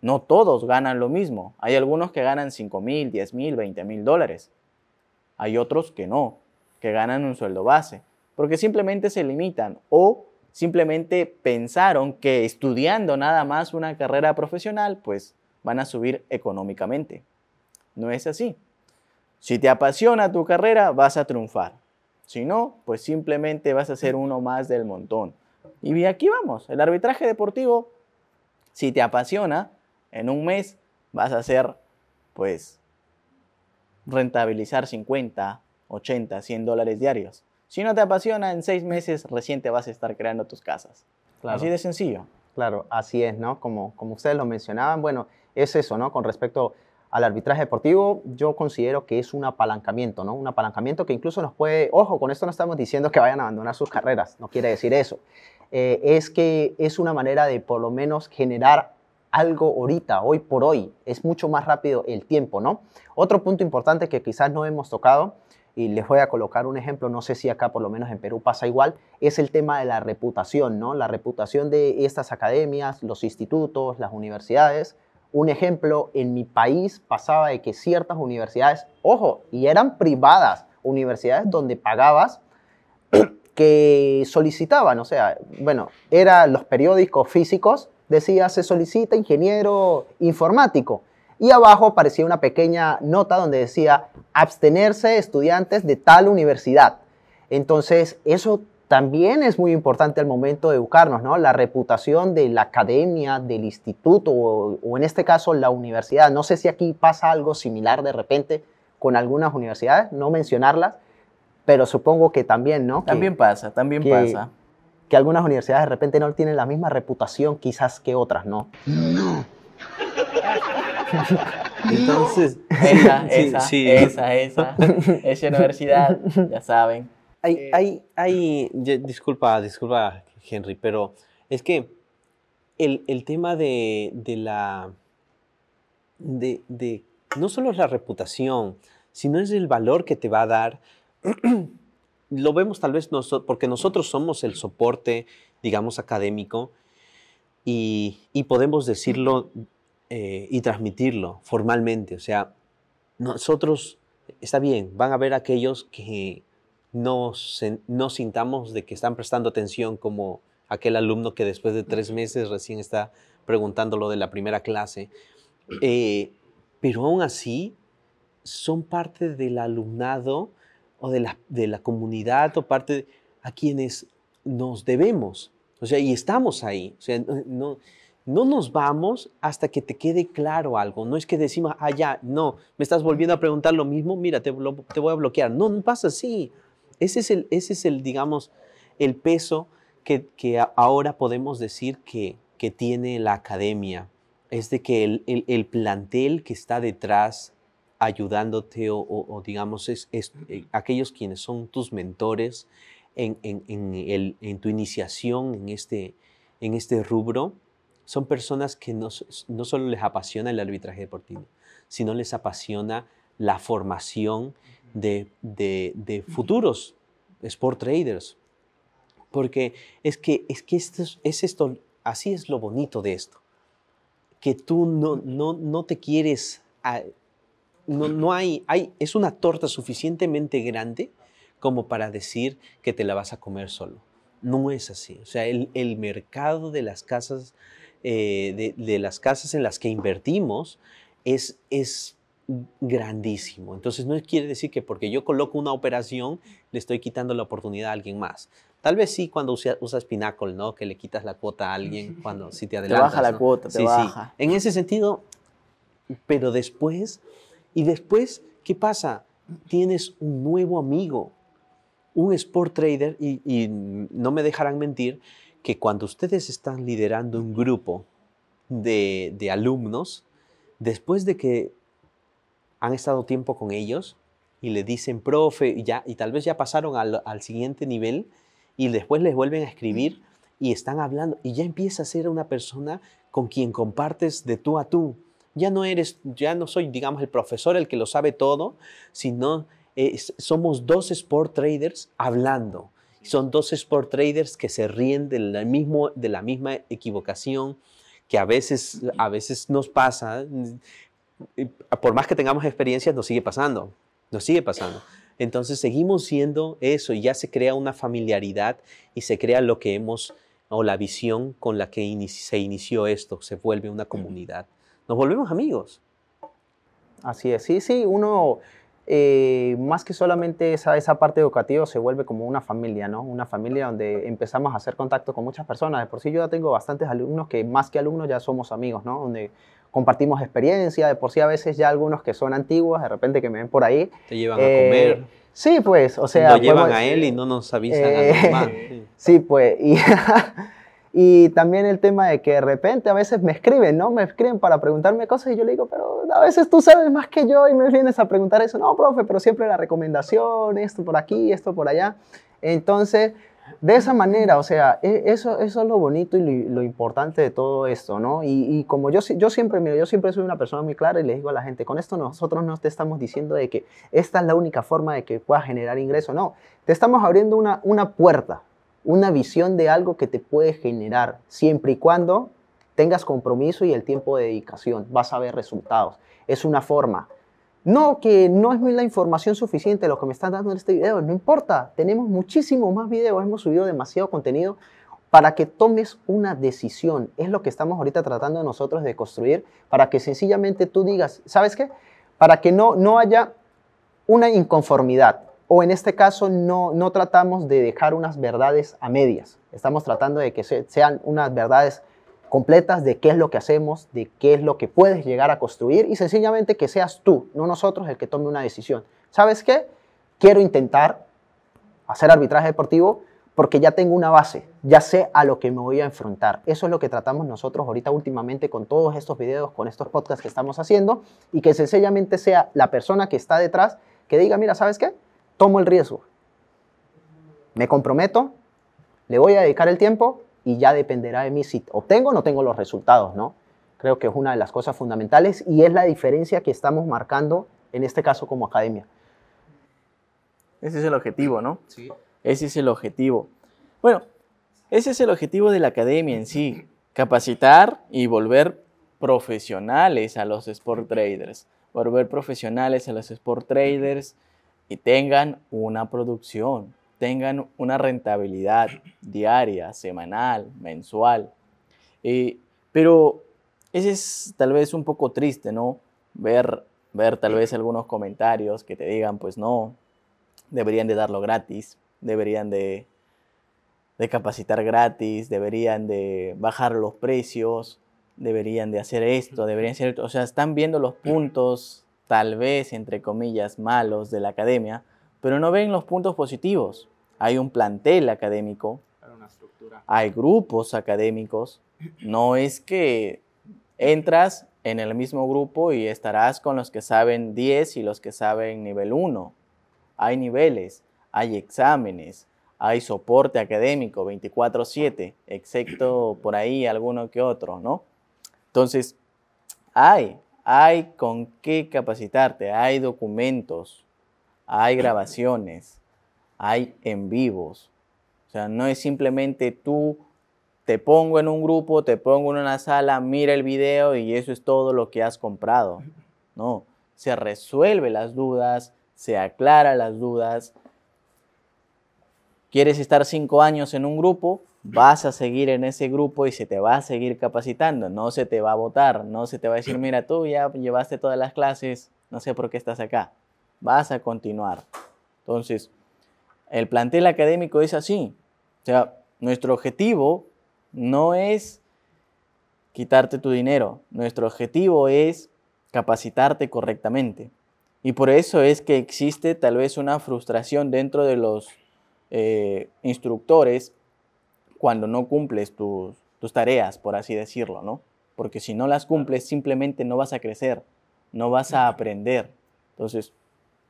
B: no todos ganan lo mismo. Hay algunos que ganan 5 mil, 10 mil, 20 mil dólares. Hay otros que no, que ganan un sueldo base, porque simplemente se limitan o simplemente pensaron que estudiando nada más una carrera profesional, pues van a subir económicamente. No es así. Si te apasiona tu carrera, vas a triunfar. Si no, pues simplemente vas a ser uno más del montón. Y aquí vamos, el arbitraje deportivo, si te apasiona, en un mes vas a hacer, pues, rentabilizar 50, 80, 100 dólares diarios. Si no te apasiona, en seis meses recién te vas a estar creando tus casas. Así de sencillo.
C: Claro, así es, ¿no? Como, como ustedes lo mencionaban, bueno, es eso, ¿no? Con respecto al arbitraje deportivo, yo considero que es un apalancamiento, ¿no? Un apalancamiento que incluso nos puede, ojo, con esto no estamos diciendo que vayan a abandonar sus carreras, no quiere decir eso. Eh, es que es una manera de por lo menos generar algo ahorita, hoy por hoy. Es mucho más rápido el tiempo, ¿no? Otro punto importante que quizás no hemos tocado, y les voy a colocar un ejemplo, no sé si acá por lo menos en Perú pasa igual, es el tema de la reputación, ¿no? La reputación de estas academias, los institutos, las universidades, un ejemplo, en mi país pasaba de que ciertas universidades, ojo, y eran privadas, universidades donde pagabas, (clears throat) que solicitaban, o sea, bueno, eran los periódicos físicos, decía, se solicita ingeniero informático. Y abajo aparecía una pequeña nota donde decía, abstenerse estudiantes de tal universidad. Entonces, eso también es muy importante al momento de educarnos, ¿no? La reputación de la academia, del instituto o, en este caso la universidad. No sé si aquí pasa algo similar de repente con algunas universidades, no mencionarlas, pero supongo que también, ¿no?
B: También pasa, también pasa.
C: Que algunas universidades de repente no tienen la misma reputación quizás que otras, ¿no? No. (laughs)
B: Entonces, esa, esa, esa, esa, esa universidad, ya saben,
A: hay, eh, hay, hay, (clears throat) disculpa, disculpa, Henry, pero es que el, el tema de, de la, de, de, no solo es la reputación, sino es el valor que te va a dar (clears throat) lo vemos tal vez nosotros, porque nosotros somos el soporte, digamos, académico y, y podemos decirlo eh, y transmitirlo formalmente. O sea, nosotros, está bien, van a haber aquellos que no, no sintamos de que están prestando atención como aquel alumno que después de tres meses recién está preguntando lo de la primera clase. Eh, pero aún así, son parte del alumnado o de la, de la comunidad o parte a quienes nos debemos. O sea, y estamos ahí. O sea, no, no nos vamos hasta que te quede claro algo. No es que decimos, ah, ya, no, me estás volviendo a preguntar lo mismo, mira, te, te voy a bloquear. No, no pasa así. Ese es el, ese es el digamos, el peso que, que ahora podemos decir que, que, tiene la academia. Es de que el, el, el plantel que está detrás ayudándote o, digamos, es, eh, aquellos quienes son tus mentores en, en, en, tu iniciación en este, en este rubro, son personas que no, no solo les apasiona el arbitraje deportivo, sino les apasiona la formación de, de, futuros sport traders. Porque es que, es que esto, es esto, así es lo bonito de esto, que tú no, no, no te quieres no, no hay, hay, es una torta suficientemente grande como para decir que te la vas a comer solo. No es así. O sea, el, el mercado de las casas, eh, de, las casas en las que invertimos es, es grandísimo. Entonces no quiere decir que porque yo coloco una operación le estoy quitando la oportunidad a alguien más. Tal vez sí cuando usas, usas Pinnacle, ¿no? Que le quitas la cuota a alguien (laughs) cuando si te adelantas.
B: Te baja la cuota, te baja.
A: Sí. En ese sentido, pero después y después, ¿qué pasa? Tienes un nuevo amigo, un sport trader, y, no me dejarán mentir que cuando ustedes están liderando un grupo de, alumnos, después de que han estado tiempo con ellos y le dicen, profe, y, ya, y tal vez ya pasaron al, al siguiente nivel, y después les vuelven a escribir y están hablando, y ya empieza a ser una persona con quien compartes de tú a tú ya no eres, ya no soy, digamos, el profesor el que lo sabe todo, sino eh, somos dos sport traders hablando. Son dos sport traders que se ríen de la, mismo, de la misma equivocación que a veces, a veces nos pasa. Por más que tengamos experiencias, nos sigue pasando. Nos sigue pasando. Entonces seguimos siendo eso y ya se crea una familiaridad y se crea lo que hemos, o la visión con la que se inició esto, se vuelve una comunidad nos volvemos amigos.
C: Así es, sí, sí, uno eh, más que solamente esa, esa parte educativa se vuelve como una familia, ¿no? Una familia donde empezamos a hacer contacto con muchas personas. De por sí yo ya tengo bastantes alumnos que más que alumnos ya somos amigos, ¿no? Donde compartimos experiencia, de por sí a veces ya algunos que son antiguos, de repente que me ven por ahí.
A: Te llevan a comer. Eh,
C: sí, pues, o sea...
A: Lo llevan a él y no nos avisan a los demás.
C: Sí. (laughs) sí, pues, y... (laughs) Y también el tema de que de repente a veces me escriben, ¿no? Me escriben para preguntarme cosas y yo le digo, pero a veces tú sabes más que yo y me vienes a preguntar eso. No, profe, pero siempre la recomendación, esto por aquí, esto por allá. Entonces, de esa manera, o sea, e, eso, eso es lo bonito y lo, importante de todo esto, ¿no? Y, como yo, yo siempre, mira, yo siempre soy una persona muy clara y le digo a la gente, con esto nosotros no te estamos diciendo de que esta es la única forma de que puedas generar ingreso, no, te estamos abriendo una, una puerta, una visión de algo que te puede generar, siempre y cuando tengas compromiso y el tiempo de dedicación, vas a ver resultados. Es una forma. No, que no es la información suficiente lo que me están dando en este video, no importa, tenemos muchísimos más videos, hemos subido demasiado contenido para que tomes una decisión. Es lo que estamos ahorita tratando nosotros de construir, para que sencillamente tú digas, ¿sabes qué? Para que no, no haya una inconformidad o en este caso no, no tratamos de dejar unas verdades a medias, estamos tratando de que sean unas verdades completas de qué es lo que hacemos, de qué es lo que puedes llegar a construir y sencillamente que seas tú, no nosotros, el que tome una decisión. ¿Sabes qué? Quiero intentar hacer arbitraje deportivo porque ya tengo una base, ya sé a lo que me voy a enfrentar. Eso es lo que tratamos nosotros ahorita últimamente con todos estos videos, con estos podcasts que estamos haciendo y que sencillamente sea la persona que está detrás que diga, mira, ¿sabes qué? tomo el riesgo. Me comprometo, le voy a dedicar el tiempo y ya dependerá de mí si obtengo o no tengo los resultados, ¿no? Creo que es una de las cosas fundamentales y es la diferencia que estamos marcando en este caso como academia.
B: Ese es el objetivo, ¿no?
A: Sí.
B: Ese es el objetivo. Bueno, ese es el objetivo de la academia en sí, capacitar y volver profesionales a los sport traders, volver profesionales a los sport traders y tengan una producción, tengan una rentabilidad diaria, semanal, mensual. pero ese es tal vez un poco triste, ¿no? Ver, ver tal vez algunos comentarios que te digan, pues no, deberían de darlo gratis, deberían de, de capacitar gratis, deberían de bajar los precios, deberían de hacer esto, deberían hacer esto. O sea, están viendo los puntos, tal vez, entre comillas, malos de la academia, pero no ven los puntos positivos. Hay un plantel académico, hay grupos académicos. No es que entras en el mismo grupo y estarás con los que saben 10 y los que saben nivel 1. Hay niveles, hay exámenes, hay soporte académico 24/7, excepto por ahí alguno que otro, ¿no? Entonces, hay, hay con qué capacitarte, hay documentos, hay grabaciones, hay en vivos. O sea, no es simplemente tú te pongo en un grupo, te pongo en una sala, mira el video y eso es todo lo que has comprado. No, se resuelve las dudas, se aclara las dudas. ¿Quieres estar cinco años en un grupo? Vas a seguir en ese grupo y se te va a seguir capacitando. No se te va a votar, no se te va a decir, mira, tú ya llevaste todas las clases, no sé por qué estás acá. Vas a continuar. Entonces, el plantel académico es así. O sea, nuestro objetivo no es quitarte tu dinero, nuestro objetivo es capacitarte correctamente. Y por eso es que existe tal vez una frustración dentro de los eh, instructores cuando no cumples tus, tus tareas, por así decirlo, ¿no? Porque si no las cumples, simplemente no vas a crecer, no vas a aprender. Entonces,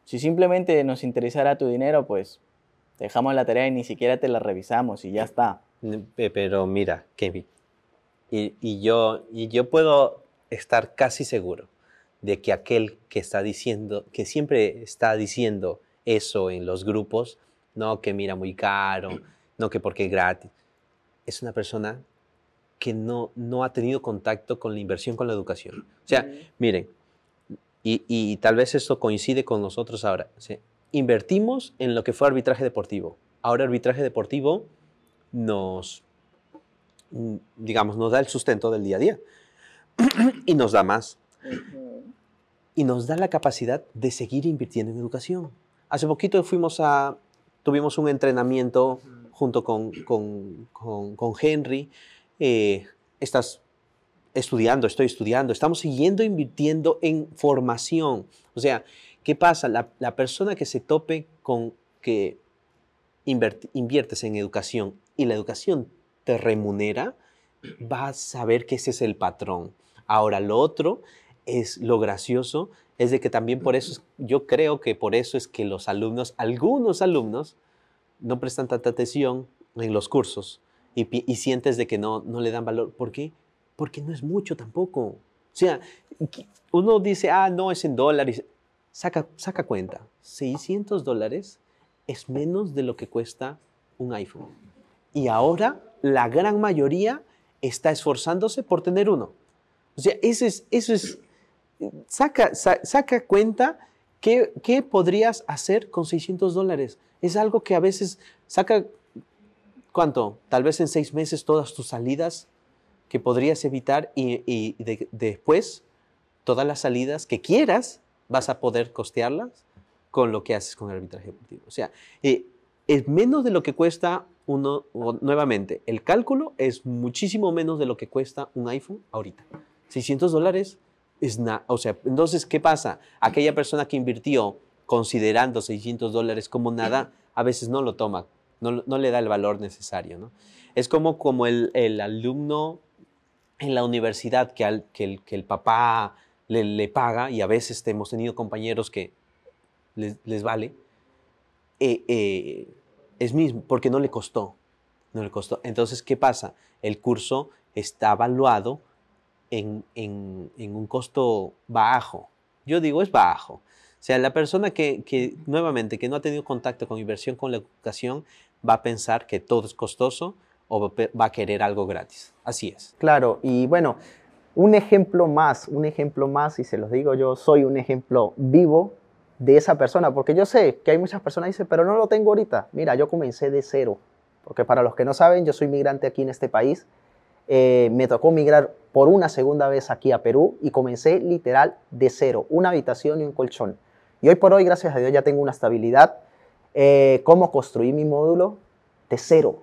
B: si simplemente nos interesara tu dinero, pues dejamos la tarea y ni siquiera te la revisamos y ya está.
A: Pero mira, Kevin, y, yo, y yo puedo estar casi seguro de que aquel que está diciendo, que siempre está diciendo eso en los grupos, no que mira muy caro, no que porque es gratis, es una persona que no, no ha tenido contacto con la inversión, con la educación. O sea, miren, y, tal vez esto coincide con nosotros ahora. Invertimos en lo que fue arbitraje deportivo. Ahora arbitraje deportivo nos, digamos, nos da el sustento del día a día (clears throat) y nos da más. Y nos da la capacidad de seguir invirtiendo en educación. Hace poquito fuimos a, tuvimos un entrenamiento junto con, con, con, Henry. Eh, estás estudiando, estoy estudiando, estamos siguiendo invirtiendo en formación. O sea, ¿qué pasa? La, la persona que se tope con que inviertes en educación y la educación te remunera, vas a saber que ese es el patrón. Ahora, lo otro es lo gracioso, es de que también por eso, yo creo que por eso es que los alumnos, algunos alumnos, no prestan tanta atención en los cursos y, sientes de que no, no le dan valor. ¿Por qué? Porque no es mucho tampoco. O sea, uno dice, ah, no, es en dólares. Saca, cuenta, 600 dólares es menos de lo que cuesta un iPhone. Y ahora la gran mayoría está esforzándose por tener uno. O sea, eso es, eso es saca, saca cuenta qué, qué podrías hacer con 600 dólares. Es algo que a veces saca, ¿cuánto? Tal vez en seis meses todas tus salidas que podrías evitar y, después todas las salidas que quieras vas a poder costearlas con lo que haces con el arbitraje deportivo. O sea, eh, es menos de lo que cuesta uno, nuevamente, el cálculo es muchísimo menos de lo que cuesta un iPhone ahorita. 600 dólares es nada. O sea, entonces, ¿qué pasa? Aquella persona que invirtió considerando 600 dólares como nada, a veces no lo toma, no, no le da el valor necesario. ¿no? Es como, como el, el alumno en la universidad que, al, que, el, que el papá le, paga, y a veces hemos tenido compañeros que les, vale, eh, eh, es mismo, porque no le costó. No le costó. Entonces, ¿qué pasa? El curso está evaluado en, en, un costo bajo. Yo digo, es bajo. O sea, la persona que, que, nuevamente, que no ha tenido contacto con inversión con la educación, va a pensar que todo es costoso o va a querer algo gratis. Así es.
C: Claro, y bueno, un ejemplo más, un ejemplo más, y se los digo yo, soy un ejemplo vivo de esa persona, porque yo sé que hay muchas personas que dicen, pero no lo tengo ahorita. Mira, yo comencé de cero, porque para los que no saben, yo soy migrante aquí en este país. Eh, me tocó migrar por una segunda vez aquí a Perú y comencé literal de cero, una habitación y un colchón. Y hoy por hoy, gracias a Dios, ya tengo una estabilidad. Eh, ¿Cómo construí mi módulo? De cero,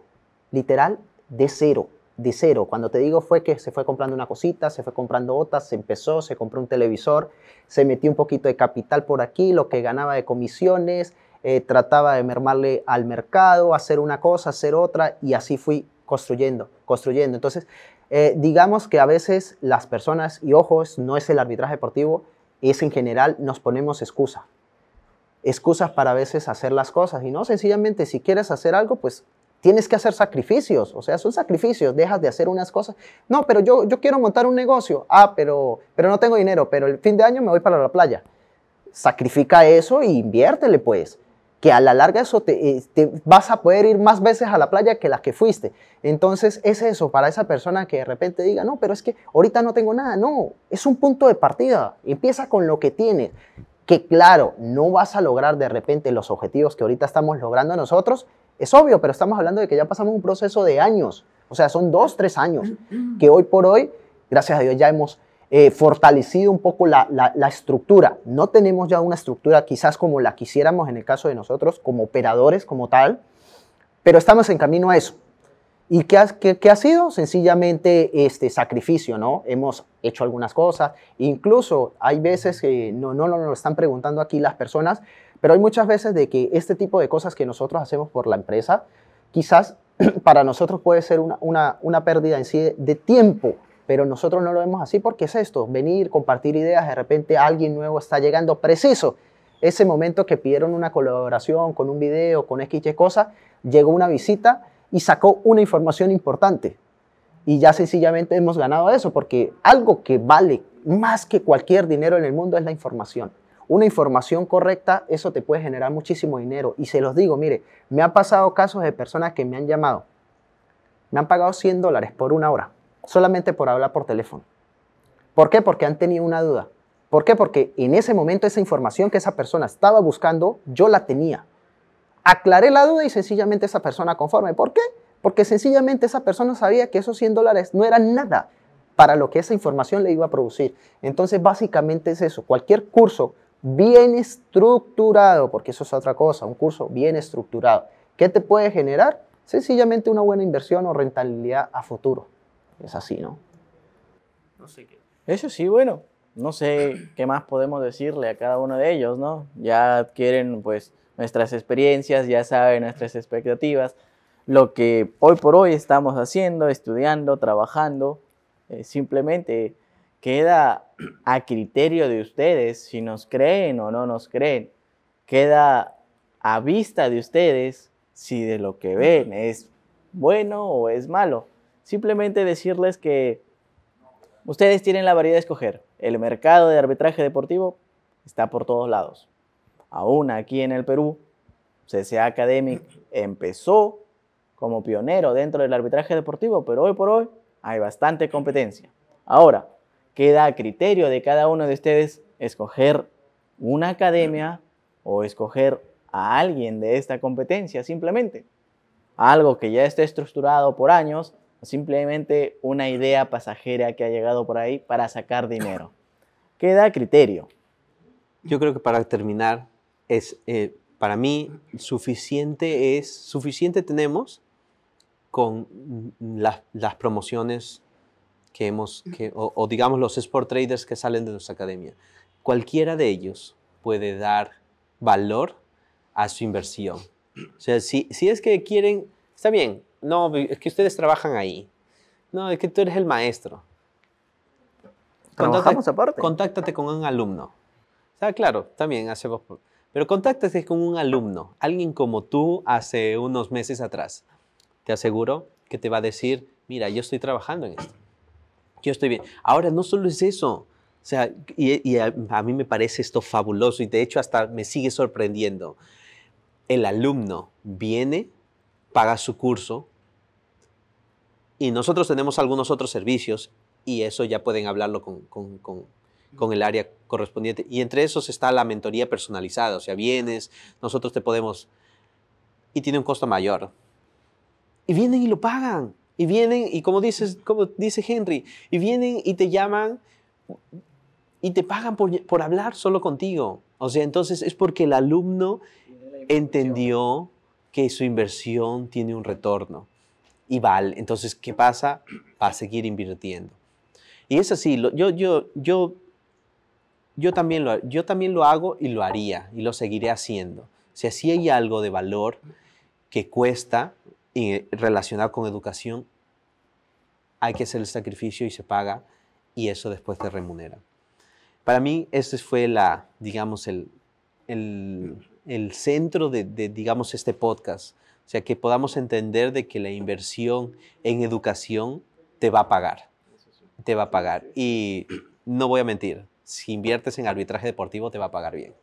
C: literal de cero de cero. Cuando te digo fue que se fue comprando una cosita, se fue comprando otras, se empezó, se compró un televisor, se metió un poquito de capital por aquí, lo que ganaba de comisiones, eh, trataba de mermarle al mercado, hacer una cosa, hacer otra, y así fui construyendo, construyendo. Entonces, eh, digamos que a veces las personas, y ojos, no es el arbitraje deportivo, es en general, nos ponemos excusa. Excusas para a veces hacer las cosas, y no sencillamente si quieres hacer algo, pues tienes que hacer sacrificios, o sea, son sacrificios, dejas de hacer unas cosas. No, pero yo, yo quiero montar un negocio. Ah, pero, pero no tengo dinero, pero el fin de año me voy para la playa. Sacrifica eso e inviértele, pues. Que a la larga eso te, te, vas a poder ir más veces a la playa que las que fuiste. Entonces es eso para esa persona que de repente diga, no, pero es que ahorita no tengo nada. No, es un punto de partida. Empieza con lo que tienes. Que claro, no vas a lograr de repente los objetivos que ahorita estamos logrando nosotros, es obvio, pero estamos hablando de que ya pasamos un proceso de años. O sea, son dos, tres años que hoy por hoy, gracias a Dios, ya hemos eh, fortalecido un poco la, estructura. No tenemos ya una estructura quizás como la quisiéramos en el caso de nosotros, como operadores, como tal, pero estamos en camino a eso. ¿Y qué ha, qué, ha sido? Sencillamente este sacrificio, ¿no? Hemos hecho algunas cosas, incluso hay veces que no, no, no lo están preguntando aquí las personas, pero hay muchas veces de que este tipo de cosas que nosotros hacemos por la empresa, quizás (clears throat) para nosotros puede ser una, una, una pérdida en sí de, tiempo, pero nosotros no lo vemos así porque es esto, venir, compartir ideas, de repente alguien nuevo está llegando preciso. Ese momento que pidieron una colaboración con un video, con X cosa, llegó una visita y sacó una información importante. Y ya sencillamente hemos ganado eso, porque algo que vale más que cualquier dinero en el mundo es la información una información correcta, eso te puede generar muchísimo dinero. Y se los digo, mire, me ha pasado casos de personas que me han llamado, me han pagado 100 dólares por una hora, solamente por hablar por teléfono. ¿Por qué? Porque han tenido una duda. ¿Por qué? Porque en ese momento esa información que esa persona estaba buscando, yo la tenía. Aclaré la duda y sencillamente esa persona conforme. ¿Por qué? Porque sencillamente esa persona sabía que esos 100 dólares no eran nada para lo que esa información le iba a producir. Entonces, básicamente es eso. Cualquier curso bien estructurado, porque eso es otra cosa, un curso bien estructurado. ¿Qué te puede generar? Sencillamente una buena inversión o rentabilidad a futuro. Es así, ¿no?
B: No sé qué. Eso sí, bueno, no sé qué más podemos decirle a cada uno de ellos, ¿no? Ya adquieren pues nuestras experiencias, ya saben nuestras expectativas, lo que hoy por hoy estamos haciendo, estudiando, trabajando, eh, simplemente queda a criterio de ustedes si nos creen o no nos creen. Queda a vista de ustedes si de lo que ven es bueno o es malo. Simplemente decirles que ustedes tienen la variedad de escoger. El mercado de arbitraje deportivo está por todos lados. Aún aquí en el Perú, CCA Academic empezó como pionero dentro del arbitraje deportivo, pero hoy por hoy hay bastante competencia. Ahora, queda a criterio de cada uno de ustedes escoger una academia o escoger a alguien de esta competencia simplemente. Algo que ya esté estructurado por años simplemente una idea pasajera que ha llegado por ahí para sacar dinero. Queda a criterio.
A: Yo creo que para terminar, es, eh, para mí suficiente es, suficiente tenemos con las promociones que hemos, que, o, digamos los sport traders que salen de nuestra academia. Cualquiera de ellos puede dar valor a su inversión. O sea, si, si es que quieren, está bien, no, es que ustedes trabajan ahí. No, es que tú eres el maestro.
C: Trabajamos aparte.
A: Contáctate con un alumno. O sea, claro, también hacemos... Pero contáctate con un alumno, alguien como tú hace unos meses atrás. Te aseguro que te va a decir, mira, yo estoy trabajando en esto yo estoy bien. Ahora, no solo es eso, O sea, y, a, a mí me parece esto fabuloso y de hecho hasta me sigue sorprendiendo. El alumno viene, paga su curso y nosotros tenemos algunos otros servicios y eso ya pueden hablarlo con, con- con- con el área correspondiente. Y entre esos está la mentoría personalizada, o sea, vienes, nosotros te podemos... Y tiene un costo mayor. Y vienen y lo pagan. Y vienen, y como, dices, como dice Henry, y vienen y te llaman y te pagan por, por hablar solo contigo. O sea, entonces es porque el alumno entendió que su inversión tiene un retorno y vale. Entonces, ¿qué pasa? Va a seguir invirtiendo. Y es así, lo- yo, yo, yo, yo, también lo, yo también lo hago y lo haría y lo seguiré haciendo. Si hay algo de valor que cuesta y relacionado con educación, hay que hacer el sacrificio y se paga y eso después te remunera. Para mí, ese fue la, digamos, el, el, el centro de, de, digamos, este podcast. O sea, que podamos entender de que la inversión en educación te va a pagar. Te va a pagar. Y no voy a mentir, si inviertes en arbitraje deportivo, te va a pagar bien.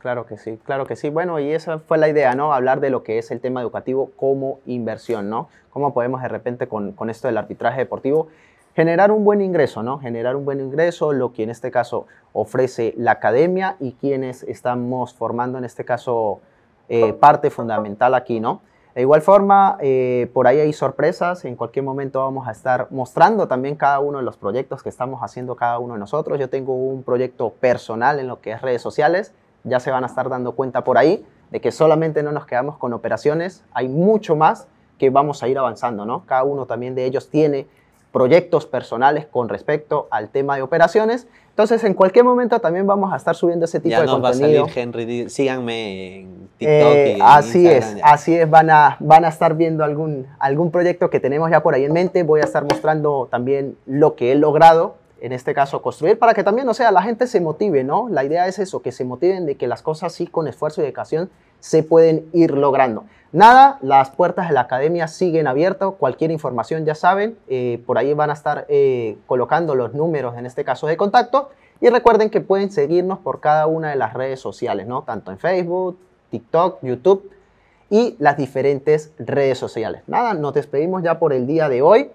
C: Claro que sí, claro que sí. Bueno, y esa fue la idea, ¿no? Hablar de lo que es el tema educativo como inversión, ¿no? Cómo podemos de repente con, con esto del arbitraje deportivo generar un buen ingreso, ¿no? Generar un buen ingreso, lo que en este caso ofrece la academia y quienes estamos formando en este caso eh, parte fundamental aquí, ¿no? De igual forma, eh, por ahí hay sorpresas, en cualquier momento vamos a estar mostrando también cada uno de los proyectos que estamos haciendo cada uno de nosotros. Yo tengo un proyecto personal en lo que es redes sociales, ya se van a estar dando cuenta por ahí de que solamente no nos quedamos con operaciones, hay mucho más que vamos a ir avanzando, ¿no? Cada uno también de ellos tiene proyectos personales con respecto al tema de operaciones. Entonces, en cualquier momento también vamos a estar subiendo ese tipo
A: ya
C: de
A: nos
C: contenido.
A: va a salir Henry. Síganme en TikTok
C: Eh,
A: y en
C: así
A: Instagram,
C: es,
A: ya.
C: así es, van a, van a estar viendo algún, algún proyecto que tenemos ya por ahí en mente. Voy a estar mostrando también lo que he logrado, en este caso construir, para que también, o sea, la gente se motive, ¿no? La idea es eso, que se motiven de que las cosas sí con esfuerzo y dedicación se pueden ir logrando. Nada, las puertas de la academia siguen abiertas, cualquier información ya saben, eh, por ahí van a estar eh, colocando los números, en este caso de contacto, y recuerden que pueden seguirnos por cada una de las redes sociales, ¿no? Tanto en Facebook, TikTok, YouTube y las diferentes redes sociales. Nada, nos despedimos ya por el día de hoy.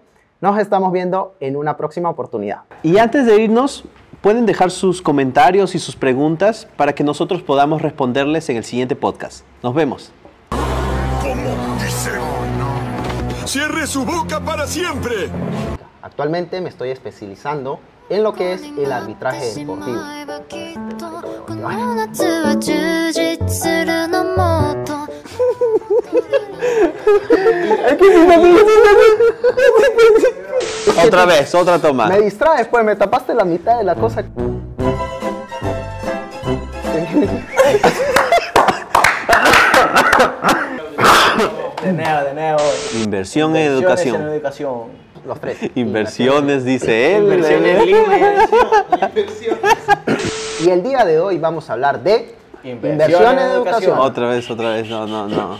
C: Nos estamos viendo en una próxima oportunidad.
A: Y antes de irnos, pueden dejar sus comentarios y sus preguntas para que nosotros podamos responderles en el siguiente podcast. Nos vemos.
E: ¿Cómo dice? ¡Cierre su boca para siempre!
C: Actualmente me estoy especializando en lo que es el arbitraje deportivo.
A: Otra vez, otra toma.
C: Me distraes, pues me tapaste la mitad de la cosa.
B: De nuevo, de nuevo.
A: Inversión en
B: Inversiones
A: educación.
B: en educación.
C: Los tres.
A: Inversiones, dice él.
B: Inversiones línea.
C: Y el día de hoy vamos a hablar de
B: Inversión en educación.
A: Otra vez, otra vez. No, no, no.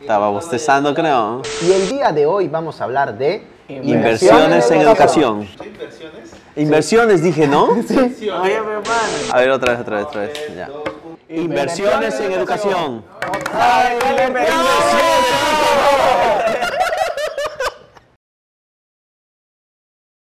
A: Estaba bostezando, creo.
C: Y el día de hoy vamos a hablar de
A: Inversiones en educación. Inversiones, dije, ¿no?
B: Oye, mi hermano.
A: A ver, otra vez, otra vez, otra vez. Ya. Inversiones en educación.
B: ¡Ay, qué inversión!